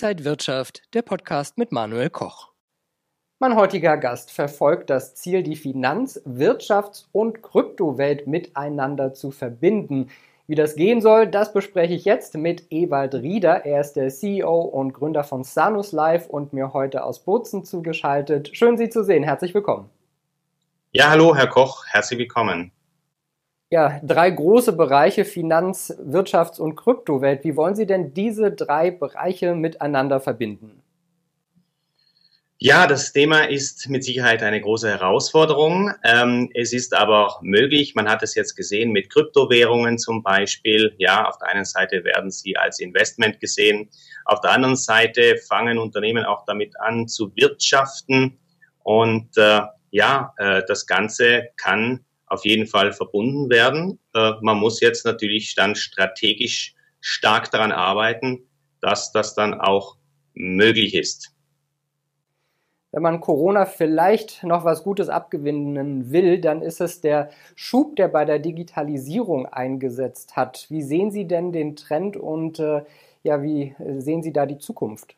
Inside Wirtschaft, der Podcast mit Manuel Koch. Mein heutiger Gast verfolgt das Ziel, die Finanz-, Wirtschafts- und Kryptowelt miteinander zu verbinden. Wie das gehen soll, das bespreche ich jetzt mit Ewald Rieder. Er ist der CEO und Gründer von Sanus Live und mir heute aus Bozen zugeschaltet. Schön, Sie zu sehen. Herzlich willkommen. Ja, hallo, Herr Koch. Herzlich willkommen. Ja, drei große Bereiche Finanz-, Wirtschafts- und Kryptowelt. Wie wollen Sie denn diese drei Bereiche miteinander verbinden? Ja, das Thema ist mit Sicherheit eine große Herausforderung. Ähm, es ist aber möglich. Man hat es jetzt gesehen mit Kryptowährungen zum Beispiel. Ja, auf der einen Seite werden sie als Investment gesehen. Auf der anderen Seite fangen Unternehmen auch damit an zu wirtschaften. Und äh, ja, äh, das Ganze kann auf jeden Fall verbunden werden. Äh, man muss jetzt natürlich dann strategisch stark daran arbeiten, dass das dann auch möglich ist wenn man Corona vielleicht noch was Gutes abgewinnen will, dann ist es der Schub, der bei der Digitalisierung eingesetzt hat. Wie sehen Sie denn den Trend und äh, ja, wie sehen Sie da die Zukunft?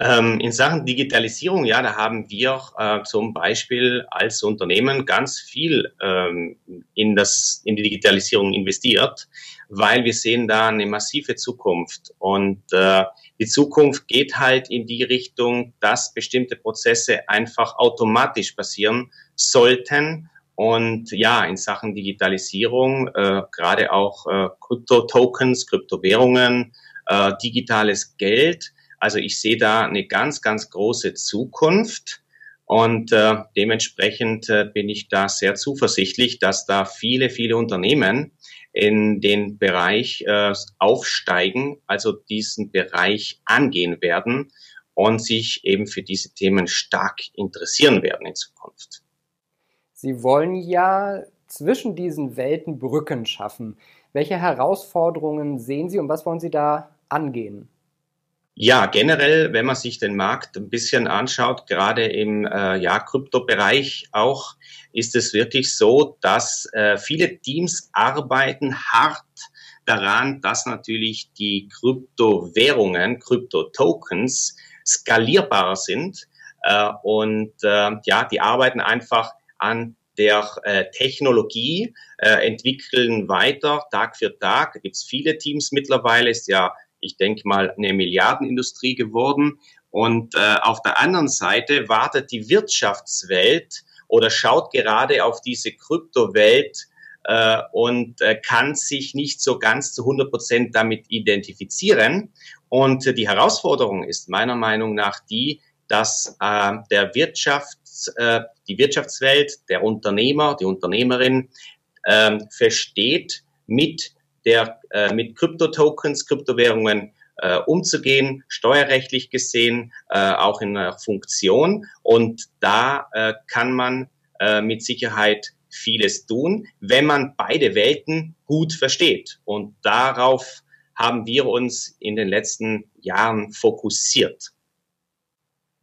Ähm, in Sachen Digitalisierung, ja, da haben wir äh, zum Beispiel als Unternehmen ganz viel ähm, in, das, in die Digitalisierung investiert, weil wir sehen da eine massive Zukunft. Und äh, die Zukunft geht halt in die Richtung, dass bestimmte Prozesse einfach automatisch passieren sollten. Und ja, in Sachen Digitalisierung, äh, gerade auch äh, Krypto-Tokens, Kryptowährungen, äh, digitales Geld, also ich sehe da eine ganz, ganz große Zukunft und äh, dementsprechend äh, bin ich da sehr zuversichtlich, dass da viele, viele Unternehmen in den Bereich äh, aufsteigen, also diesen Bereich angehen werden und sich eben für diese Themen stark interessieren werden in Zukunft. Sie wollen ja zwischen diesen Welten Brücken schaffen. Welche Herausforderungen sehen Sie und was wollen Sie da angehen? Ja, generell, wenn man sich den Markt ein bisschen anschaut, gerade im äh, ja, Kryptobereich auch, ist es wirklich so, dass äh, viele Teams arbeiten hart daran, dass natürlich die Kryptowährungen, Kryptotokens skalierbarer sind. Äh, und äh, ja, die arbeiten einfach an der äh, Technologie, äh, entwickeln weiter Tag für Tag. Da gibt es viele Teams mittlerweile, ist ja ich denke mal, eine Milliardenindustrie geworden. Und äh, auf der anderen Seite wartet die Wirtschaftswelt oder schaut gerade auf diese Kryptowelt äh, und äh, kann sich nicht so ganz zu 100 Prozent damit identifizieren. Und die Herausforderung ist meiner Meinung nach die, dass äh, der Wirtschafts, äh, die Wirtschaftswelt, der Unternehmer, die Unternehmerin äh, versteht mit der äh, mit Kryptotokens, Kryptowährungen äh, umzugehen, steuerrechtlich gesehen, äh, auch in der Funktion. Und da äh, kann man äh, mit Sicherheit vieles tun, wenn man beide Welten gut versteht. Und darauf haben wir uns in den letzten Jahren fokussiert.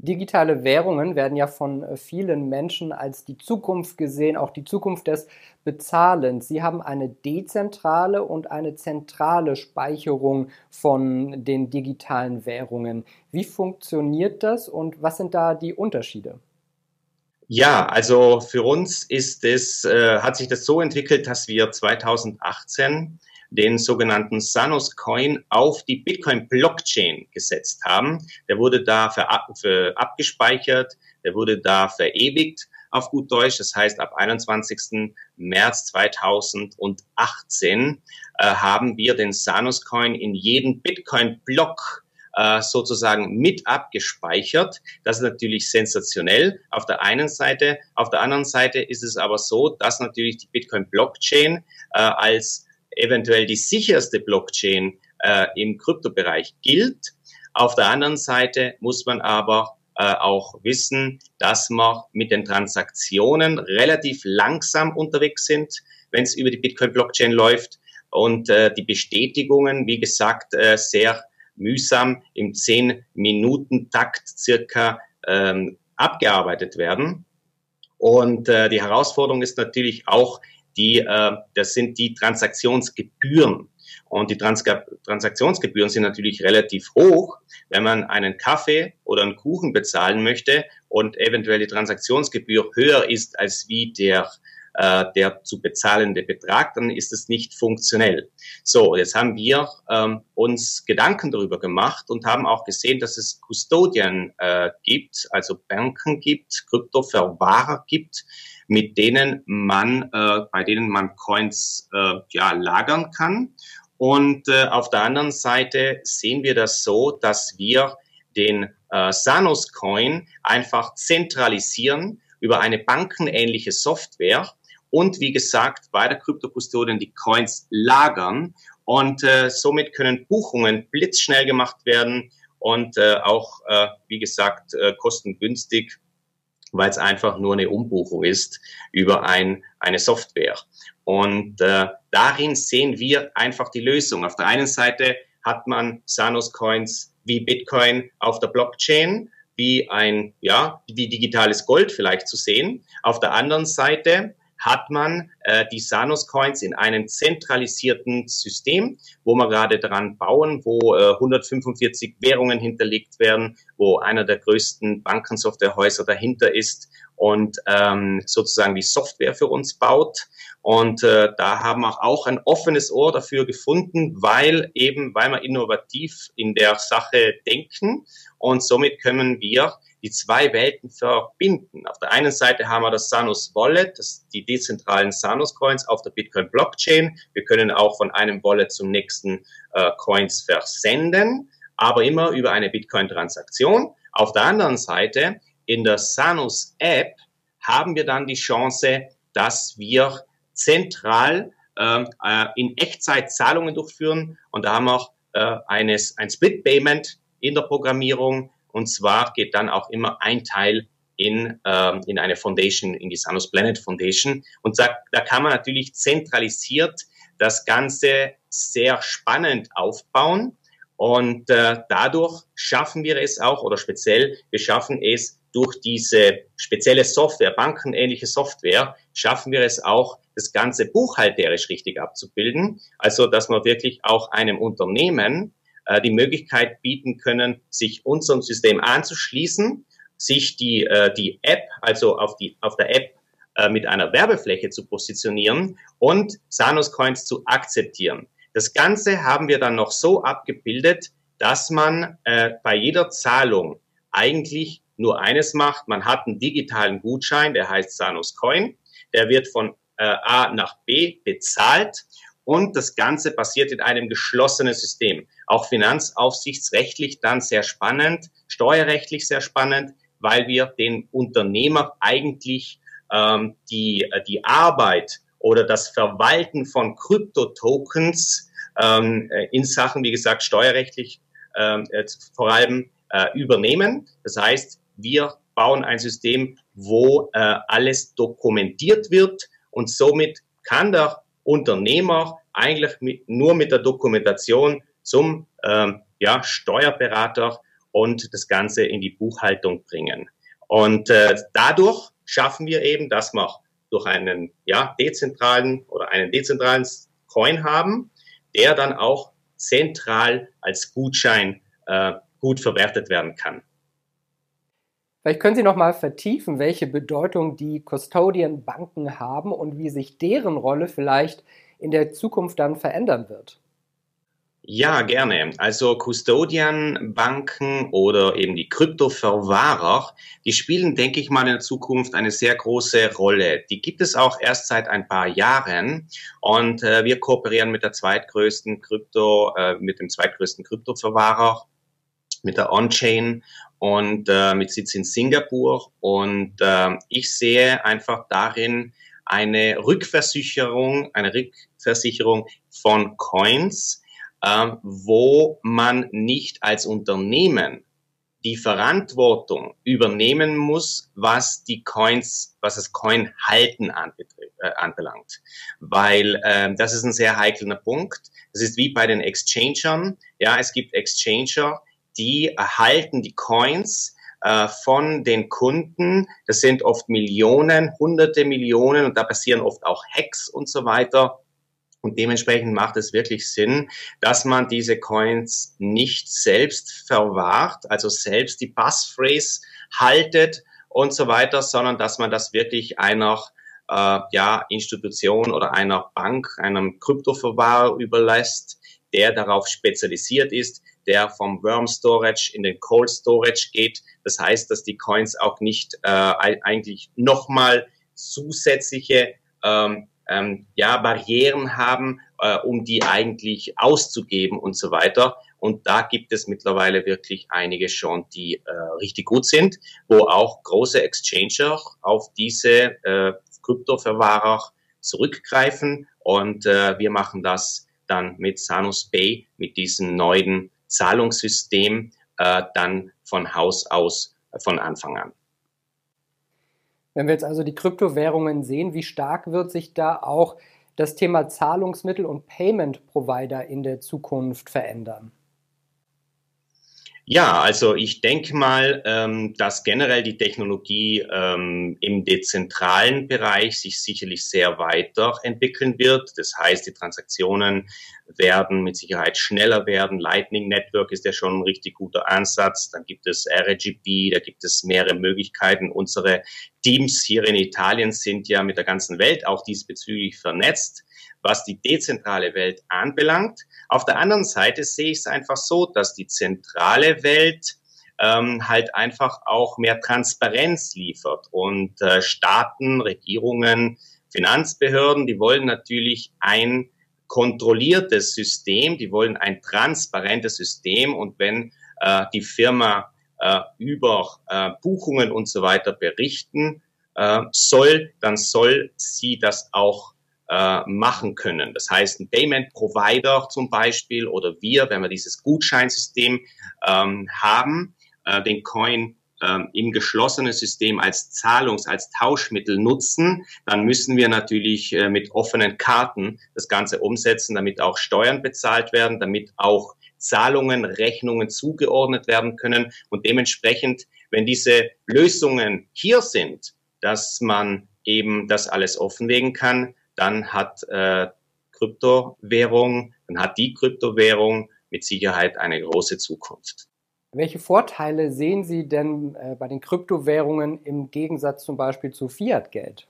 Digitale Währungen werden ja von äh, vielen Menschen als die Zukunft gesehen, auch die Zukunft des Bezahlens. Sie haben eine dezentrale und eine zentrale Speicherung von den digitalen Währungen. Wie funktioniert das und was sind da die Unterschiede? Ja, also für uns ist es, äh, hat sich das so entwickelt, dass wir 2018 den sogenannten Sanos Coin auf die Bitcoin Blockchain gesetzt haben. Der wurde da für, für abgespeichert, der wurde da verewigt auf gut Deutsch. Das heißt, ab 21. März 2018 äh, haben wir den Sanos Coin in jeden Bitcoin Block äh, sozusagen mit abgespeichert. Das ist natürlich sensationell auf der einen Seite. Auf der anderen Seite ist es aber so, dass natürlich die Bitcoin Blockchain äh, als eventuell die sicherste Blockchain äh, im Kryptobereich gilt. Auf der anderen Seite muss man aber äh, auch wissen, dass wir mit den Transaktionen relativ langsam unterwegs sind, wenn es über die Bitcoin-Blockchain läuft und äh, die Bestätigungen, wie gesagt, äh, sehr mühsam im 10-Minuten-Takt circa ähm, abgearbeitet werden. Und äh, die Herausforderung ist natürlich auch, die, äh, das sind die Transaktionsgebühren. Und die Trans Transaktionsgebühren sind natürlich relativ hoch, wenn man einen Kaffee oder einen Kuchen bezahlen möchte und eventuell die Transaktionsgebühr höher ist als wie der äh, der zu bezahlende Betrag, dann ist es nicht funktionell. So, jetzt haben wir ähm, uns Gedanken darüber gemacht und haben auch gesehen, dass es Custodian äh, gibt, also Banken gibt, Kryptoverwahrer gibt, mit denen man, äh, bei denen man Coins äh, ja lagern kann. Und äh, auf der anderen Seite sehen wir das so, dass wir den äh, Sanos Coin einfach zentralisieren über eine bankenähnliche Software und wie gesagt bei der Kryptokustodien die Coins lagern und äh, somit können Buchungen blitzschnell gemacht werden und äh, auch, äh, wie gesagt, äh, kostengünstig, weil es einfach nur eine Umbuchung ist über ein, eine Software. Und äh, darin sehen wir einfach die Lösung. Auf der einen Seite hat man Sanos Coins wie Bitcoin auf der Blockchain, wie ein, ja, wie digitales Gold vielleicht zu sehen. Auf der anderen Seite hat man äh, die Sanos Coins in einem zentralisierten System, wo wir gerade dran bauen, wo äh, 145 Währungen hinterlegt werden, wo einer der größten Bankensoftwarehäuser dahinter ist und ähm, sozusagen die Software für uns baut. Und äh, da haben wir auch ein offenes Ohr dafür gefunden, weil eben, weil wir innovativ in der Sache denken und somit können wir die zwei Welten verbinden. Auf der einen Seite haben wir das Sanus Wallet, das, die dezentralen Sanus Coins auf der Bitcoin Blockchain. Wir können auch von einem Wallet zum nächsten äh, Coins versenden, aber immer über eine Bitcoin Transaktion. Auf der anderen Seite in der Sanus App haben wir dann die Chance, dass wir zentral ähm, äh, in Echtzeit Zahlungen durchführen und da haben wir auch äh, eines, ein Split Payment in der Programmierung und zwar geht dann auch immer ein Teil in, ähm, in eine Foundation, in die Sanus Planet Foundation. Und da, da kann man natürlich zentralisiert das Ganze sehr spannend aufbauen. Und äh, dadurch schaffen wir es auch, oder speziell, wir schaffen es durch diese spezielle Software, bankenähnliche Software, schaffen wir es auch, das Ganze buchhalterisch richtig abzubilden. Also, dass man wirklich auch einem Unternehmen äh, die Möglichkeit bieten können, sich unserem System anzuschließen, sich die, äh, die App, also auf, die, auf der App äh, mit einer Werbefläche zu positionieren und Sanus Coins zu akzeptieren. Das Ganze haben wir dann noch so abgebildet, dass man äh, bei jeder Zahlung eigentlich nur eines macht. Man hat einen digitalen Gutschein, der heißt Sanus Coin. Der wird von äh, A nach B bezahlt und das Ganze passiert in einem geschlossenen System. Auch finanzaufsichtsrechtlich dann sehr spannend, steuerrechtlich sehr spannend, weil wir den Unternehmer eigentlich ähm, die, äh, die Arbeit oder das Verwalten von Kryptotokens ähm, äh, in Sachen, wie gesagt, steuerrechtlich ähm, äh, vor allem äh, übernehmen. Das heißt, wir bauen ein System, wo äh, alles dokumentiert wird und somit kann der Unternehmer eigentlich mit, nur mit der Dokumentation zum ähm, ja, Steuerberater und das Ganze in die Buchhaltung bringen. Und äh, dadurch schaffen wir eben, dass wir durch einen ja, dezentralen oder einen dezentralen Coin haben, der dann auch zentral als Gutschein äh, gut verwertet werden kann. Vielleicht können Sie noch mal vertiefen, welche Bedeutung die Custodian-Banken haben und wie sich deren Rolle vielleicht in der Zukunft dann verändern wird. Ja, gerne. Also Custodian-Banken oder eben die Kryptoverwahrer, die spielen, denke ich mal, in der Zukunft eine sehr große Rolle. Die gibt es auch erst seit ein paar Jahren und äh, wir kooperieren mit der zweitgrößten Krypto, äh, mit dem zweitgrößten Kryptoverwahrer, mit der On-Chain und äh, mit Sitz in Singapur. Und äh, ich sehe einfach darin eine Rückversicherung, eine Rückversicherung von Coins, äh, wo man nicht als Unternehmen die Verantwortung übernehmen muss, was die Coins, was das Coin-Halten äh, anbelangt. Weil äh, das ist ein sehr heikler Punkt. Das ist wie bei den Exchangern. Ja, es gibt Exchanger, die erhalten die Coins äh, von den Kunden. Das sind oft Millionen, hunderte Millionen und da passieren oft auch Hacks und so weiter. Und dementsprechend macht es wirklich Sinn, dass man diese Coins nicht selbst verwahrt, also selbst die Passphrase haltet und so weiter, sondern dass man das wirklich einer äh, ja, Institution oder einer Bank, einem Kryptoverwahrer überlässt, der darauf spezialisiert ist, der vom Worm Storage in den Cold Storage geht. Das heißt, dass die Coins auch nicht äh, eigentlich nochmal zusätzliche ähm, ähm, ja, Barrieren haben, äh, um die eigentlich auszugeben und so weiter. Und da gibt es mittlerweile wirklich einige schon, die äh, richtig gut sind, wo auch große Exchanger auf diese äh, Kryptoverwahrer zurückgreifen. Und äh, wir machen das dann mit Sanus Pay, mit diesem neuen Zahlungssystem, äh, dann von Haus aus äh, von Anfang an. Wenn wir jetzt also die Kryptowährungen sehen, wie stark wird sich da auch das Thema Zahlungsmittel und Payment Provider in der Zukunft verändern? Ja, also ich denke mal, ähm, dass generell die Technologie ähm, im dezentralen Bereich sich sicherlich sehr weiterentwickeln wird. Das heißt, die Transaktionen werden mit Sicherheit schneller werden. Lightning Network ist ja schon ein richtig guter Ansatz. Dann gibt es RGB, da gibt es mehrere Möglichkeiten. Unsere Teams hier in Italien sind ja mit der ganzen Welt auch diesbezüglich vernetzt was die dezentrale Welt anbelangt. Auf der anderen Seite sehe ich es einfach so, dass die zentrale Welt ähm, halt einfach auch mehr Transparenz liefert. Und äh, Staaten, Regierungen, Finanzbehörden, die wollen natürlich ein kontrolliertes System, die wollen ein transparentes System. Und wenn äh, die Firma äh, über äh, Buchungen und so weiter berichten äh, soll, dann soll sie das auch äh, machen können. Das heißt, ein Payment Provider zum Beispiel oder wir, wenn wir dieses Gutscheinsystem ähm, haben, äh, den Coin ähm, im geschlossenen System als Zahlungs-, als Tauschmittel nutzen, dann müssen wir natürlich äh, mit offenen Karten das Ganze umsetzen, damit auch Steuern bezahlt werden, damit auch Zahlungen, Rechnungen zugeordnet werden können und dementsprechend, wenn diese Lösungen hier sind, dass man eben das alles offenlegen kann, dann hat äh, Kryptowährung, dann hat die Kryptowährung mit Sicherheit eine große Zukunft. Welche Vorteile sehen Sie denn äh, bei den Kryptowährungen im Gegensatz zum Beispiel zu Fiat-Geld?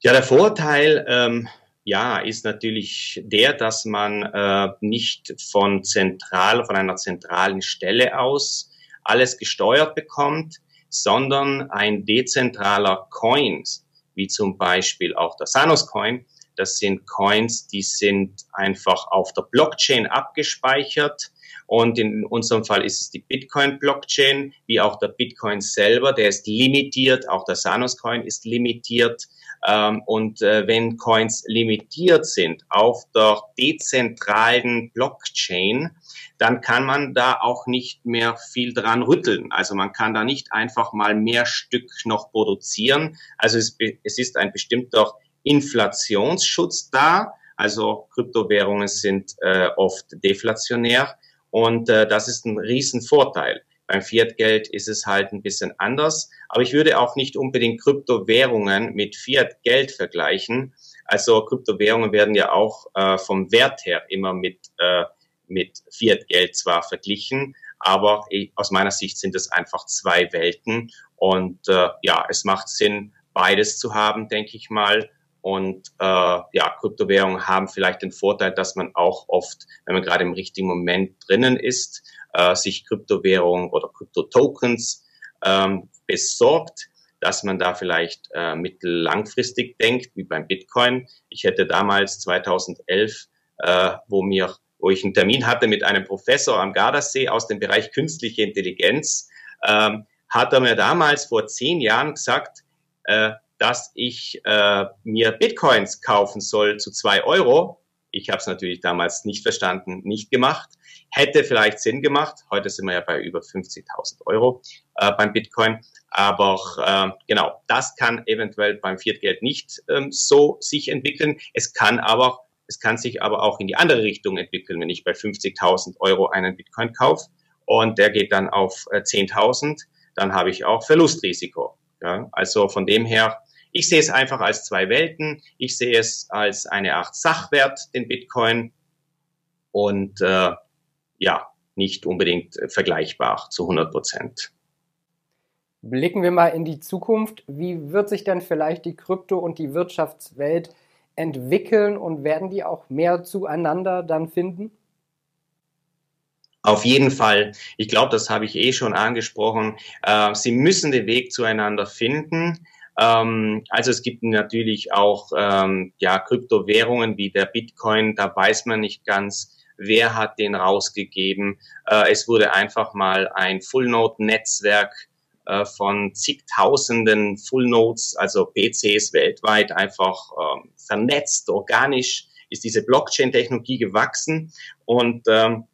Ja, der Vorteil ähm, ja, ist natürlich der, dass man äh, nicht von zentral, von einer zentralen Stelle aus alles gesteuert bekommt, sondern ein dezentraler Coins wie zum Beispiel auch der Sanos Coin. Das sind Coins, die sind einfach auf der Blockchain abgespeichert. Und in unserem Fall ist es die Bitcoin-Blockchain, wie auch der Bitcoin selber, der ist limitiert, auch der Sanos Coin ist limitiert. Ähm, und äh, wenn Coins limitiert sind auf der dezentralen Blockchain, dann kann man da auch nicht mehr viel dran rütteln. Also man kann da nicht einfach mal mehr Stück noch produzieren. Also es, es ist ein bestimmter Inflationsschutz da. Also Kryptowährungen sind äh, oft deflationär und äh, das ist ein Riesenvorteil. Beim Fiat-Geld ist es halt ein bisschen anders. Aber ich würde auch nicht unbedingt Kryptowährungen mit Fiat-Geld vergleichen. Also Kryptowährungen werden ja auch äh, vom Wert her immer mit äh, mit Fiat-Geld zwar verglichen, aber aus meiner Sicht sind es einfach zwei Welten. Und äh, ja, es macht Sinn, beides zu haben, denke ich mal. Und äh, ja, Kryptowährungen haben vielleicht den Vorteil, dass man auch oft, wenn man gerade im richtigen Moment drinnen ist, äh, sich Kryptowährungen oder Kryptotokens ähm, besorgt, dass man da vielleicht äh, mittellangfristig denkt, wie beim Bitcoin. Ich hätte damals 2011, äh, wo mir wo ich einen Termin hatte mit einem Professor am Gardasee aus dem Bereich künstliche Intelligenz, ähm, hat er mir damals vor zehn Jahren gesagt, äh, dass ich äh, mir Bitcoins kaufen soll zu zwei Euro. Ich habe es natürlich damals nicht verstanden, nicht gemacht. Hätte vielleicht Sinn gemacht. Heute sind wir ja bei über 50.000 Euro äh, beim Bitcoin. Aber äh, genau, das kann eventuell beim Fiat-Geld nicht ähm, so sich entwickeln. Es kann aber es kann sich aber auch in die andere Richtung entwickeln, wenn ich bei 50.000 Euro einen Bitcoin kaufe und der geht dann auf 10.000, äh, dann habe ich auch Verlustrisiko. Ja? Also von dem her Ich sehe es einfach als zwei Welten. Ich sehe es als eine Art Sachwert, den Bitcoin, und äh, ja, nicht unbedingt vergleichbar zu 100 Prozent. Blicken wir mal in die Zukunft. Wie wird sich denn vielleicht die Krypto- und die Wirtschaftswelt entwickeln und werden die auch mehr zueinander dann finden? Auf jeden Fall. Ich glaube, das habe ich eh schon angesprochen. Äh, sie müssen den Weg zueinander finden. Ähm, also es gibt natürlich auch ähm, ja, Kryptowährungen wie der Bitcoin. Da weiß man nicht ganz, wer hat den rausgegeben. Äh, es wurde einfach mal ein Full-Node-Netzwerk äh, von zigtausenden Full Nodes, also PCs weltweit einfach ähm, vernetzt, organisch ist diese Blockchain-Technologie gewachsen und ähm,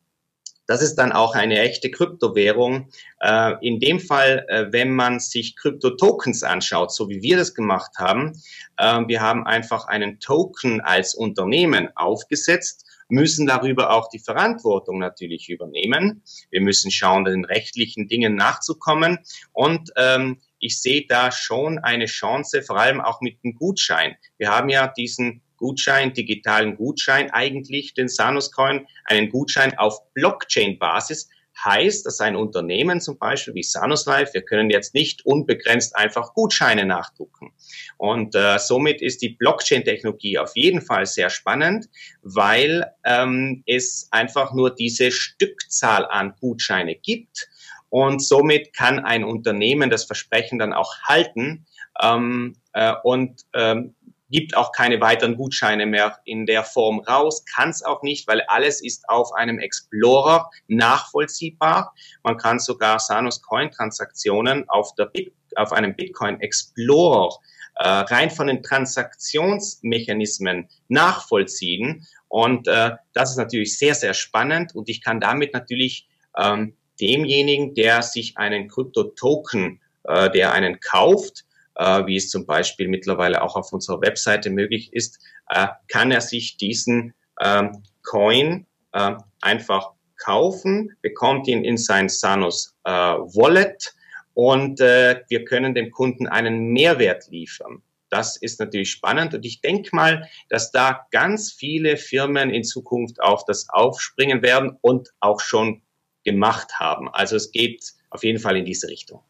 das ist dann auch eine echte Kryptowährung. Äh, in dem Fall, äh, wenn man sich Krypto-Tokens anschaut, so wie wir das gemacht haben, äh, wir haben einfach einen Token als Unternehmen aufgesetzt müssen darüber auch die Verantwortung natürlich übernehmen. Wir müssen schauen, den rechtlichen Dingen nachzukommen. Und ähm, ich sehe da schon eine Chance, vor allem auch mit dem Gutschein. Wir haben ja diesen Gutschein, digitalen Gutschein, eigentlich den Sanus Coin, einen Gutschein auf Blockchain-Basis, heißt, dass ein Unternehmen zum Beispiel wie Sanus Life, wir können jetzt nicht unbegrenzt einfach Gutscheine nachdrucken. Und äh, somit ist die Blockchain-Technologie auf jeden Fall sehr spannend, weil ähm, es einfach nur diese Stückzahl an Gutscheine gibt. Und somit kann ein Unternehmen das Versprechen dann auch halten ähm, äh, und ähm, gibt auch keine weiteren Gutscheine mehr in der Form raus, kann es auch nicht, weil alles ist auf einem Explorer nachvollziehbar. Man kann sogar Sanus Coin Transaktionen auf, der Bit, auf einem Bitcoin Explorer äh, rein von den Transaktionsmechanismen nachvollziehen. Und äh, das ist natürlich sehr, sehr spannend und ich kann damit natürlich ähm, demjenigen, der sich einen Krypto-Token, äh, der einen kauft, wie es zum Beispiel mittlerweile auch auf unserer Webseite möglich ist, äh, kann er sich diesen ähm, Coin äh, einfach kaufen, bekommt ihn in sein Sanus äh, Wallet und äh, wir können dem Kunden einen Mehrwert liefern. Das ist natürlich spannend und ich denke mal, dass da ganz viele Firmen in Zukunft auf das aufspringen werden und auch schon gemacht haben. Also es geht auf jeden Fall in diese Richtung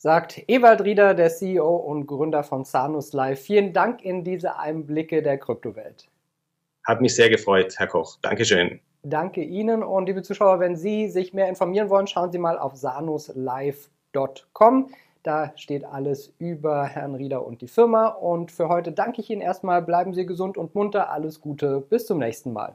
sagt Ewald Rieder, der CEO und Gründer von Sanus Live. Vielen Dank in diese Einblicke der Kryptowelt. Hat mich sehr gefreut, Herr Koch. Dankeschön. Danke Ihnen und liebe Zuschauer, wenn Sie sich mehr informieren wollen, schauen Sie mal auf sanuslive.com. Da steht alles über Herrn Rieder und die Firma. Und für heute danke ich Ihnen erstmal. Bleiben Sie gesund und munter. Alles Gute. Bis zum nächsten Mal.